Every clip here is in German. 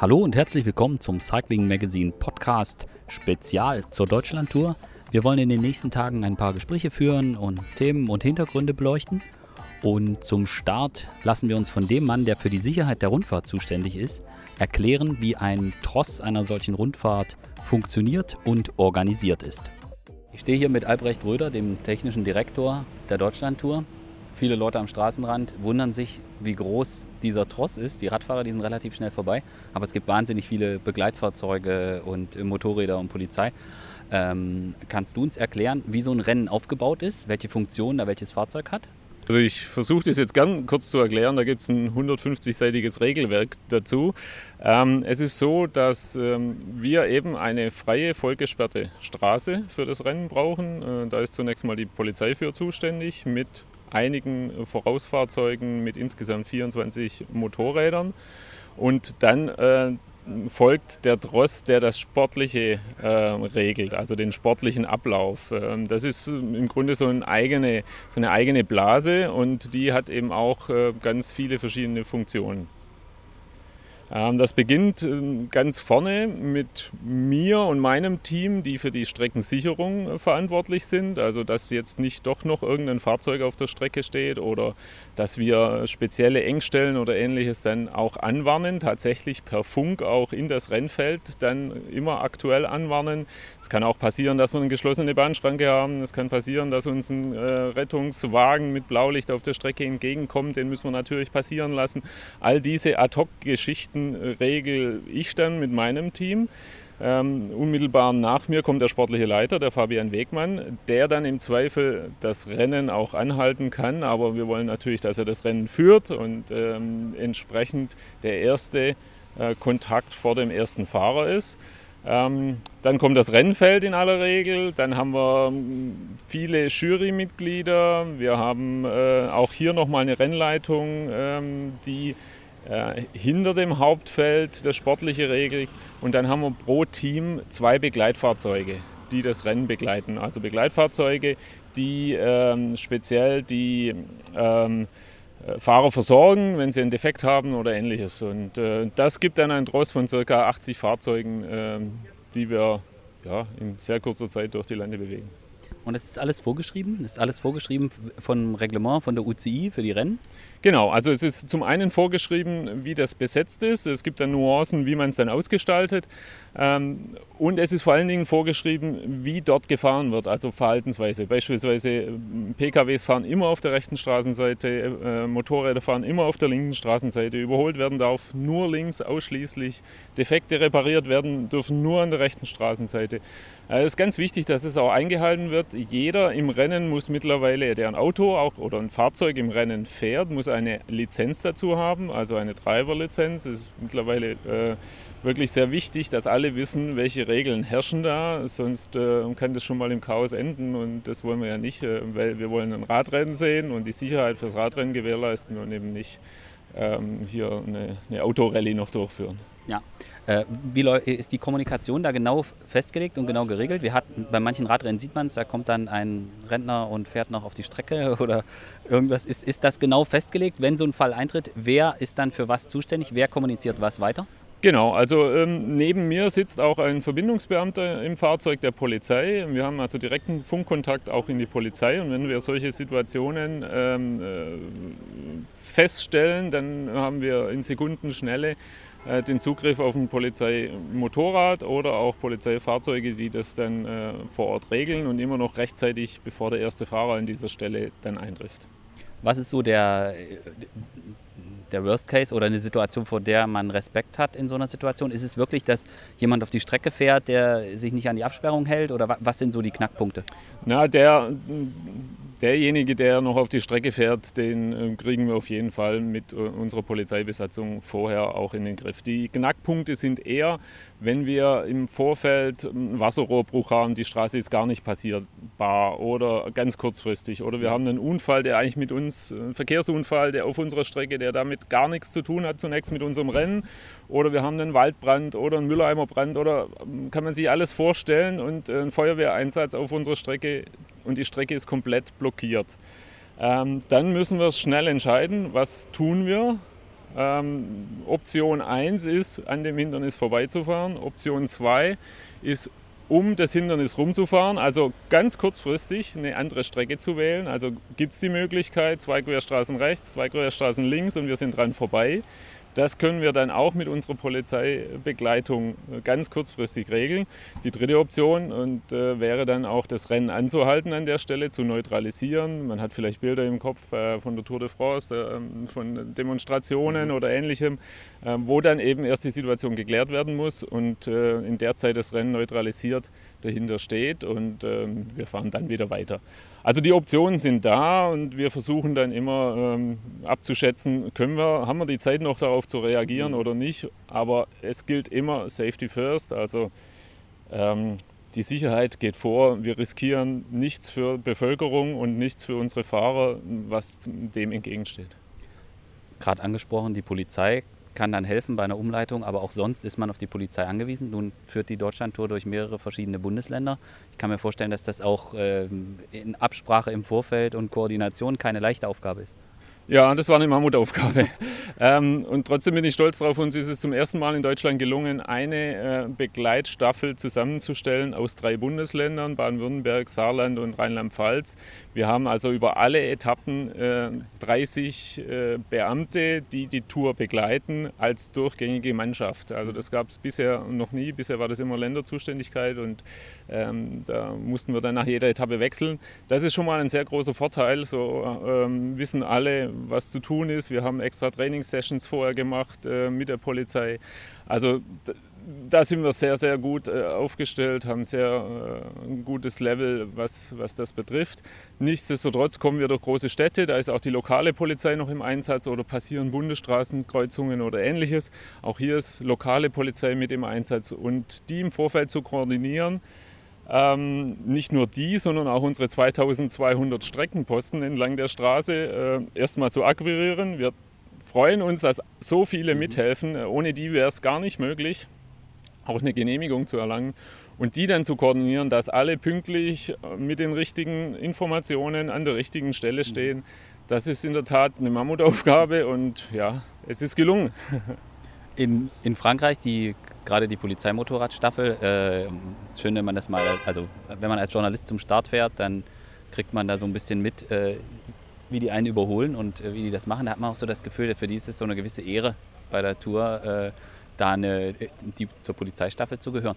Hallo und herzlich willkommen zum Cycling Magazine Podcast Spezial zur Deutschlandtour. Wir wollen in den nächsten Tagen ein paar Gespräche führen und Themen und Hintergründe beleuchten. Und zum Start lassen wir uns von dem Mann, der für die Sicherheit der Rundfahrt zuständig ist, erklären, wie ein Tross einer solchen Rundfahrt funktioniert und organisiert ist. Ich stehe hier mit Albrecht Röder, dem technischen Direktor der Deutschlandtour. Viele Leute am Straßenrand wundern sich, wie groß dieser Tross ist. Die Radfahrer, die sind relativ schnell vorbei, aber es gibt wahnsinnig viele Begleitfahrzeuge und Motorräder und Polizei. Ähm, kannst du uns erklären, wie so ein Rennen aufgebaut ist, welche Funktion da welches Fahrzeug hat? Also ich versuche das jetzt gern kurz zu erklären. Da gibt es ein 150-seitiges Regelwerk dazu. Ähm, es ist so, dass ähm, wir eben eine freie, vollgesperrte Straße für das Rennen brauchen. Äh, da ist zunächst mal die Polizei für zuständig mit einigen Vorausfahrzeugen mit insgesamt 24 Motorrädern. Und dann äh, folgt der Dross, der das Sportliche äh, regelt, also den sportlichen Ablauf. Ähm, das ist im Grunde so eine, eigene, so eine eigene Blase und die hat eben auch äh, ganz viele verschiedene Funktionen. Ähm, das beginnt ähm, ganz vorne mit mir und meinem Team, die für die Streckensicherung äh, verantwortlich sind. Also dass jetzt nicht doch noch irgendein Fahrzeug auf der Strecke steht oder dass wir spezielle Engstellen oder ähnliches dann auch anwarnen, tatsächlich per Funk auch in das Rennfeld dann immer aktuell anwarnen. Es kann auch passieren, dass wir eine geschlossene Bahnschranke haben. Es kann passieren, dass uns ein äh, Rettungswagen mit Blaulicht auf der Strecke entgegenkommt. Den müssen wir natürlich passieren lassen. All diese Ad-Hoc-Geschichten Geschichten regel ich dann mit meinem Team. Ähm, unmittelbar nach mir kommt der sportliche Leiter, der Fabian Wegmann, der dann im Zweifel das Rennen auch anhalten kann. Aber wir wollen natürlich, dass er das Rennen führt und ähm, entsprechend der erste äh, Kontakt vor dem ersten Fahrer ist. Ähm, dann kommt das Rennfeld in aller Regel. Dann haben wir ähm, viele Jurymitglieder. Wir haben äh, auch hier nochmal eine Rennleitung, ähm, die äh, hinter dem Hauptfeld das sportliche regelt. Und dann haben wir pro Team zwei Begleitfahrzeuge, die das Rennen begleiten. Also Begleitfahrzeuge, die ähm, speziell die ähm, äh, Fahrer versorgen, wenn sie einen Defekt haben oder ähnliches. Und äh, das gibt dann einen Dross von ca. 80 Fahrzeugen, äh, die wir ja, in sehr kurzer Zeit durch die Lande bewegen. Und das ist alles vorgeschrieben? Das ist alles vorgeschrieben vom Reglement von der UCI für die Rennen? Genau, also es ist zum einen vorgeschrieben, wie das besetzt ist. Es gibt dann Nuancen, wie man es dann ausgestaltet. Ähm, und es ist vor allen Dingen vorgeschrieben, wie dort gefahren wird, also Verhaltensweise. Beispielsweise äh, PKWs fahren immer auf der rechten Straßenseite, äh, Motorräder fahren immer auf der linken Straßenseite. Überholt werden darf nur links ausschließlich. Defekte repariert werden dürfen nur an der rechten Straßenseite. Äh, es ist ganz wichtig, dass es auch eingehalten wird. Jeder im Rennen muss mittlerweile, der ein Auto auch, oder ein Fahrzeug im Rennen fährt, muss eine Lizenz dazu haben, also eine Driver-Lizenz. Es ist mittlerweile äh, wirklich sehr wichtig, dass alle wissen, welche Regeln herrschen da. Sonst äh, kann das schon mal im Chaos enden und das wollen wir ja nicht, äh, weil wir wollen ein Radrennen sehen und die Sicherheit fürs Radrennen gewährleisten und eben nicht ähm, hier eine, eine Autorallye noch durchführen. Ja. Äh, wie ist die Kommunikation da genau festgelegt und genau geregelt? Wir hatten, bei manchen Radrennen sieht man es, da kommt dann ein Rentner und fährt noch auf die Strecke oder irgendwas. Ist, ist das genau festgelegt, wenn so ein Fall eintritt? Wer ist dann für was zuständig? Wer kommuniziert was weiter? Genau, also ähm, neben mir sitzt auch ein Verbindungsbeamter im Fahrzeug der Polizei. Wir haben also direkten Funkkontakt auch in die Polizei und wenn wir solche Situationen ähm, äh, feststellen, dann haben wir in Sekundenschnelle äh, den Zugriff auf ein Polizeimotorrad oder auch Polizeifahrzeuge, die das dann äh, vor Ort regeln und immer noch rechtzeitig, bevor der erste Fahrer an dieser Stelle dann eintrifft. Was ist so der, der Worst Case oder eine Situation, vor der man Respekt hat in so einer Situation? Ist es wirklich, dass jemand auf die Strecke fährt, der sich nicht an die Absperrung hält oder was sind so die Knackpunkte? Na, der, derjenige, der noch auf die Strecke fährt, den äh, kriegen wir auf jeden Fall mit äh, unserer Polizeibesatzung vorher auch in den Griff. Die Knackpunkte sind eher, wenn wir im Vorfeld einen Wasserrohrbruch haben, die Straße ist gar nicht passierbar oder ganz kurzfristig. Oder wir haben einen Unfall, der eigentlich mit uns, einen Verkehrsunfall, der auf unserer Strecke, der damit gar nichts zu tun hat, zunächst mit unserem Rennen. Oder wir haben einen Waldbrand oder einen Mülleimerbrand oder ähm, kann man sich alles vorstellen und äh, ein Feuerwehreinsatz auf unserer Strecke und die Strecke ist komplett blockiert. Ähm, dann müssen wir schnell entscheiden, was tun wir. Ähm, Option 1 ist, an dem Hindernis vorbeizufahren. Option 2 ist, um das Hindernis rumzufahren, also ganz kurzfristig eine andere Strecke zu wählen. Also gibt es die Möglichkeit, zwei Querstraßen rechts, zwei Querstraßen links und wir sind dran vorbei. Das können wir dann auch mit unserer Polizeibegleitung ganz kurzfristig regeln. Die dritte Option und, äh, wäre dann auch das Rennen anzuhalten an der Stelle, zu neutralisieren. Man hat vielleicht Bilder im Kopf äh, von der Tour de France, äh, von Demonstrationen mhm. oder ähnlichem, äh, wo dann eben erst die Situation geklärt werden muss und äh, in der Zeit das Rennen neutralisiert dahinter steht und ähm, wir fahren dann wieder weiter. Also die Optionen sind da und wir versuchen dann immer ähm, abzuschätzen, können wir, haben wir die Zeit noch darauf zu reagieren mhm. oder nicht. Aber es gilt immer Safety First. Also ähm, die Sicherheit geht vor. Wir riskieren nichts für Bevölkerung und nichts für unsere Fahrer, was dem entgegensteht. Gerade angesprochen, die Polizei kann dann helfen bei einer Umleitung, aber auch sonst ist man auf die Polizei angewiesen. Nun führt die Deutschlandtour durch mehrere verschiedene Bundesländer. Ich kann mir vorstellen, dass das auch ähm, in Absprache im Vorfeld und Koordination keine leichte Aufgabe ist. Ja, das war eine Mammutaufgabe. ähm, und trotzdem bin ich stolz darauf, uns ist es zum ersten Mal in Deutschland gelungen, eine äh, Begleitstaffel zusammenzustellen aus drei Bundesländern, Baden-Württemberg, Saarland und Rheinland-Pfalz. Wir haben also über alle Etappen äh, 30 äh, Beamte, die die Tour begleiten, als durchgängige Mannschaft. Also das gab es bisher noch nie. Bisher war das immer Länderzuständigkeit und ähm, da mussten wir dann nach jeder Etappe wechseln. Das ist schon mal ein sehr großer Vorteil. So ähm, wissen alle, was zu tun ist. Wir haben extra Trainingssessions vorher gemacht äh, mit der Polizei. Also da sind wir sehr, sehr gut äh, aufgestellt, haben sehr äh, ein gutes Level, was, was das betrifft. Nichtsdestotrotz kommen wir durch große Städte, da ist auch die lokale Polizei noch im Einsatz oder passieren Bundesstraßenkreuzungen oder ähnliches. Auch hier ist lokale Polizei mit im Einsatz und die im Vorfeld zu koordinieren, ähm, nicht nur die, sondern auch unsere 2200 Streckenposten entlang der Straße äh, erstmal zu akquirieren. Wir freuen uns, dass so viele mhm. mithelfen. Ohne die wäre es gar nicht möglich, auch eine Genehmigung zu erlangen. Und die dann zu koordinieren, dass alle pünktlich äh, mit den richtigen Informationen an der richtigen Stelle mhm. stehen, das ist in der Tat eine Mammutaufgabe und ja, es ist gelungen. In, in Frankreich, die gerade die Polizeimotorradstaffel, äh, schön, wenn man das mal, also wenn man als Journalist zum Start fährt, dann kriegt man da so ein bisschen mit, äh, wie die einen überholen und äh, wie die das machen. Da hat man auch so das Gefühl, für die ist es so eine gewisse Ehre bei der Tour, äh, da eine, die, zur Polizeistaffel zu gehören.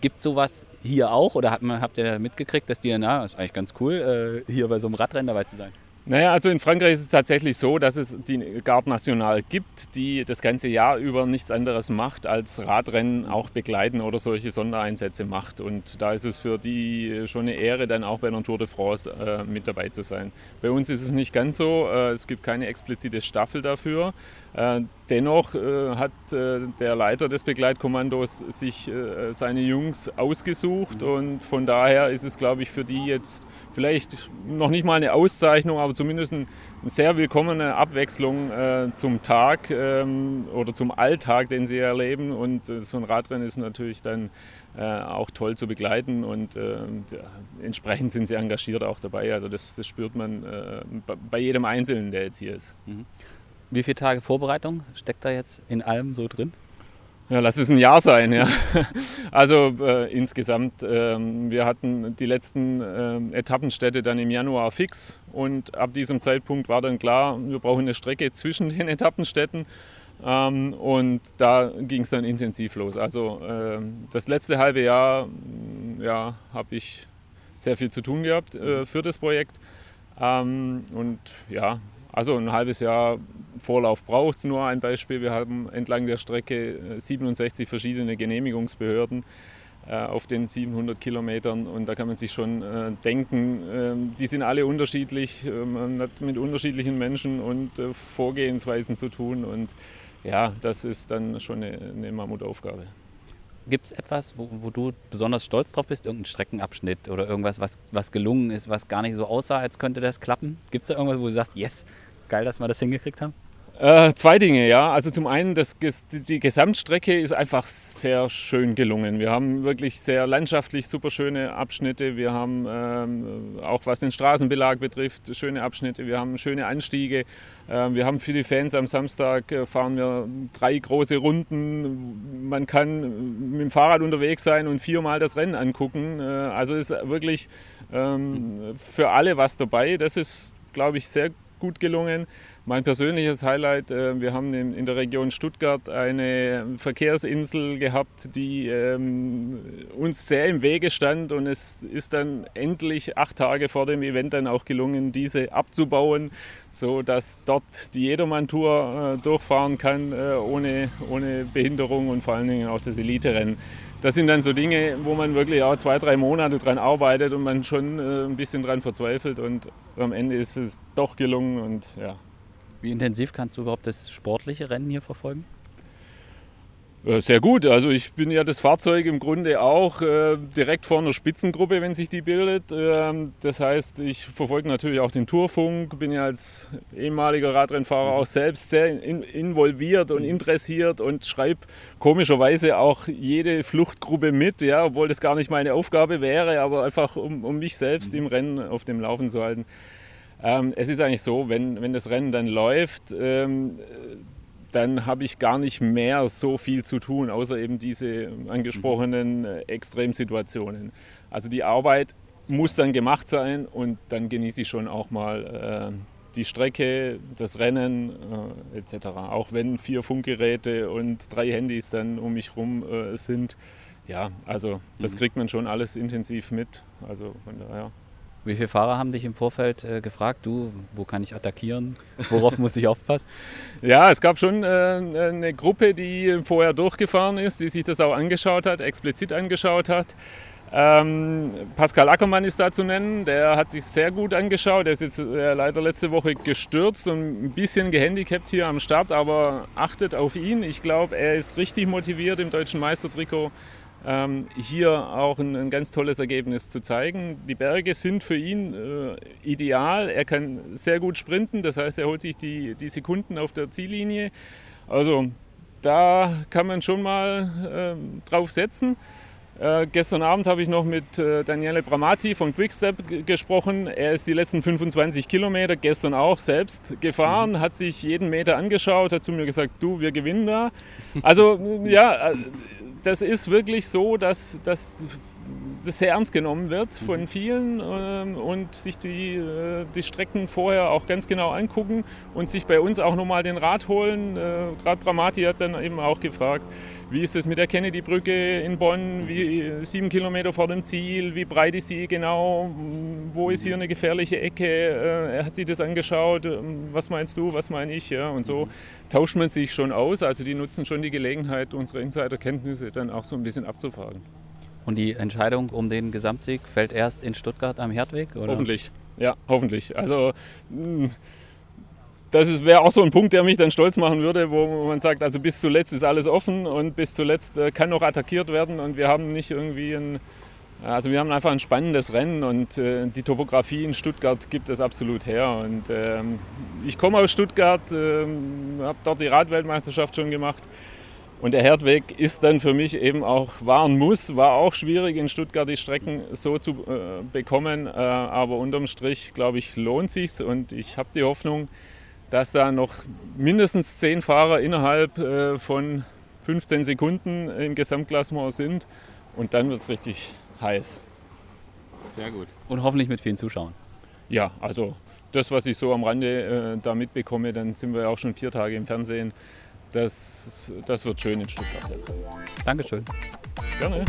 Gibt es sowas hier auch oder hat man, habt ihr mitgekriegt, dass die, na, ist eigentlich ganz cool, äh, hier bei so einem Radrennen dabei zu sein? Naja, also in Frankreich ist es tatsächlich so, dass es die Garde Nationale gibt, die das ganze Jahr über nichts anderes macht, als Radrennen auch begleiten oder solche Sondereinsätze macht. Und da ist es für die schon eine Ehre, dann auch bei einer Tour de France äh, mit dabei zu sein. Bei uns ist es nicht ganz so, äh, es gibt keine explizite Staffel dafür. Äh, dennoch äh, hat äh, der Leiter des Begleitkommandos sich seine Jungs ausgesucht und von daher ist es, glaube ich, für die jetzt vielleicht noch nicht mal eine Auszeichnung, aber zumindest eine sehr willkommene Abwechslung zum Tag ähm, oder zum Alltag, den sie erleben. Und so ein Radrennen ist natürlich dann auch toll zu begleiten und entsprechend sind sie engagiert auch dabei. Also das, das spürt man bei jedem Einzelnen, der jetzt hier ist. Mhm. Wie viele Tage Vorbereitung steckt da jetzt in allem so drin? Ja, lass es ein Jahr sein, ja. Also äh, insgesamt, äh, wir hatten die letzten äh, Etappenstädte dann im Januar fix und ab diesem Zeitpunkt war dann klar, wir brauchen eine Strecke zwischen den Etappenstädten ähm, und da ging es dann intensiv los. Also ähm, das letzte halbe Jahr ja, habe ich sehr viel zu tun gehabt äh, für das Projekt ähm, und ja, also ein halbes Jahr Vorlauf braucht es. Nur ein Beispiel, wir haben entlang der Strecke 67 äh, verschiedene Genehmigungsbehörden äh, auf den 700 Kilometern und da kann man sich schon äh, denken, äh, die sind alle unterschiedlich, äh, man hat mit unterschiedlichen Menschen und äh, Vorgehensweisen zu tun und ja, das ist dann schon eine, eine Mammutaufgabe. Gibt es etwas, wo, wo, du besonders stolz drauf bist? Irgendein Streckenabschnitt oder irgendwas, was, was gelungen ist, was gar nicht so aussah, als könnte das klappen? Gibt es da irgendwas, wo du sagst, yes, geil, dass wir das hingekriegt haben? Äh, zwei Dinge, ja. Also zum einen, das, die Gesamtstrecke ist einfach sehr schön gelungen. Wir haben wirklich sehr landschaftlich super schöne Abschnitte. Wir haben ähm, auch was den Straßenbelag betrifft, schöne Abschnitte. Wir haben schöne Anstiege. Äh, wir haben für die Fans am Samstag äh, fahren wir drei große Runden. Man kann mit dem Fahrrad unterwegs sein und viermal das Rennen angucken. Äh, also ist wirklich ähm, für alle was dabei. Das ist, glaube ich, sehr gut gelungen. Mein persönliches Highlight, äh, wir haben in der Region Stuttgart eine Verkehrsinsel gehabt, die ähm, uns sehr im Wege stand und es ist dann endlich acht Tage vor dem Event dann auch gelungen, diese abzubauen, sodass dort die Jedermann-Tour äh, durchfahren kann äh, ohne, ohne Behinderung und vor allen Dingen auch das Elite-Rennen das sind dann so Dinge, wo man wirklich auch zwei, drei Monate dran arbeitet und man schon ein bisschen dran verzweifelt und am Ende ist es doch gelungen und ja. Wie intensiv kannst du überhaupt das sportliche Rennen hier verfolgen? Äh, sehr gut. Also ich bin ja das Fahrzeug im Grunde auch äh, direkt vor einer Spitzengruppe, wenn sich die bildet. Ähm, das heißt, ich verfolge natürlich auch den Tourfunk, bin ja als ehemaliger Radrennfahrer auch selbst sehr in, involviert und interessiert und schreibe komischerweise auch jede Fluchtgruppe mit, ja, obwohl das gar nicht meine Aufgabe wäre, aber einfach um, um mich selbst im Rennen auf dem Laufen zu halten. Ähm, es ist eigentlich so, wenn, wenn das Rennen dann läuft, ähm, dann habe ich gar nicht mehr so viel zu tun, außer eben diese angesprochenen äh, Extremsituationen. Also die Arbeit muss dann gemacht sein und dann genieße ich schon auch mal äh, die Strecke, das Rennen äh, etc. Auch wenn vier Funkgeräte und drei Handys dann um mich herum äh, sind. Ja, also das mhm. kriegt man schon alles intensiv mit. Also von daher. Wie viele Fahrer haben dich im Vorfeld äh, gefragt, du, wo kann ich attackieren? Worauf muss ich aufpassen? Ja, es gab schon äh, eine Gruppe, die vorher durchgefahren ist, die sich das auch angeschaut hat, explizit angeschaut hat. Ähm, Pascal Ackermann ist da zu nennen, der hat sich sehr gut angeschaut. Der ist jetzt äh, leider letzte Woche gestürzt und ein bisschen gehandicapt hier am Start, aber achtet auf ihn. Ich glaube, er ist richtig motiviert im deutschen Meistertrikot hier auch ein, ein, ganz tolles Ergebnis zu zeigen. Die Berge sind für ihn äh, ideal. Er kann sehr gut sprinten, das heißt, er holt sich die, die Sekunden auf der Ziellinie. Also da kann man schon mal äh, drauf setzen. Äh, gestern Abend habe ich noch mit äh, Daniele Bramati von Quickstep gesprochen. Er ist die letzten 25 Kilometer gestern auch selbst gefahren, mhm. hat sich jeden Meter angeschaut, hat zu mir gesagt, du, wir gewinnen da. Also ja, äh, das ist wirklich so, dass, dass das sehr ernst genommen wird von mhm. vielen äh, und sich die, äh, die Strecken vorher auch ganz genau angucken und sich bei uns auch nochmal den Rat holen. Äh, Gerade Bramati hat dann eben auch gefragt, wie ist es mit der Kennedy-Brücke in Bonn, wie, sieben Kilometer vor dem Ziel, wie breit ist sie genau, wo ist hier eine gefährliche Ecke, äh, er hat sich das angeschaut, ähm, was meinst du, was meine ich, ja, und so tauscht man sich schon aus, also die nutzen schon die Gelegenheit, unsere Insiderkenntnisse dann auch so ein bisschen abzufragen. Und die Entscheidung um den Gesamtsieg fällt erst in Stuttgart am Herdweg? Oder? Hoffentlich, ja, hoffentlich. Also hm, das wäre auch so ein Punkt, der mich dann stolz machen würde, wo man sagt, also bis zuletzt ist alles offen und bis zuletzt äh, kann noch attackiert werden und wir haben nicht irgendwie ein, also wir haben einfach ein spannendes Rennen und äh, die Topografie in Stuttgart gibt es absolut her. Und ähm, ich komme aus Stuttgart, ähm, habe dort die Radweltmeisterschaft schon gemacht und der Herdweg ist dann für mich eben auch, war und muss, war auch schwierig in Stuttgart die Strecken so zu äh, bekommen. Äh, aber unterm Strich, glaube ich, lohnt sich's und ich habe die Hoffnung, dass da noch mindestens zehn Fahrer innerhalb äh, von 15 Sekunden im Gesamtklassement sind. Und dann wird es richtig heiß. Sehr gut. Und hoffentlich mit vielen Zuschauern. Ja, also das, was ich so am Rande äh, da mitbekomme, dann sind wir auch schon vier Tage im Fernsehen das, das wird schön in Stuttgart. Dankeschön. Gerne.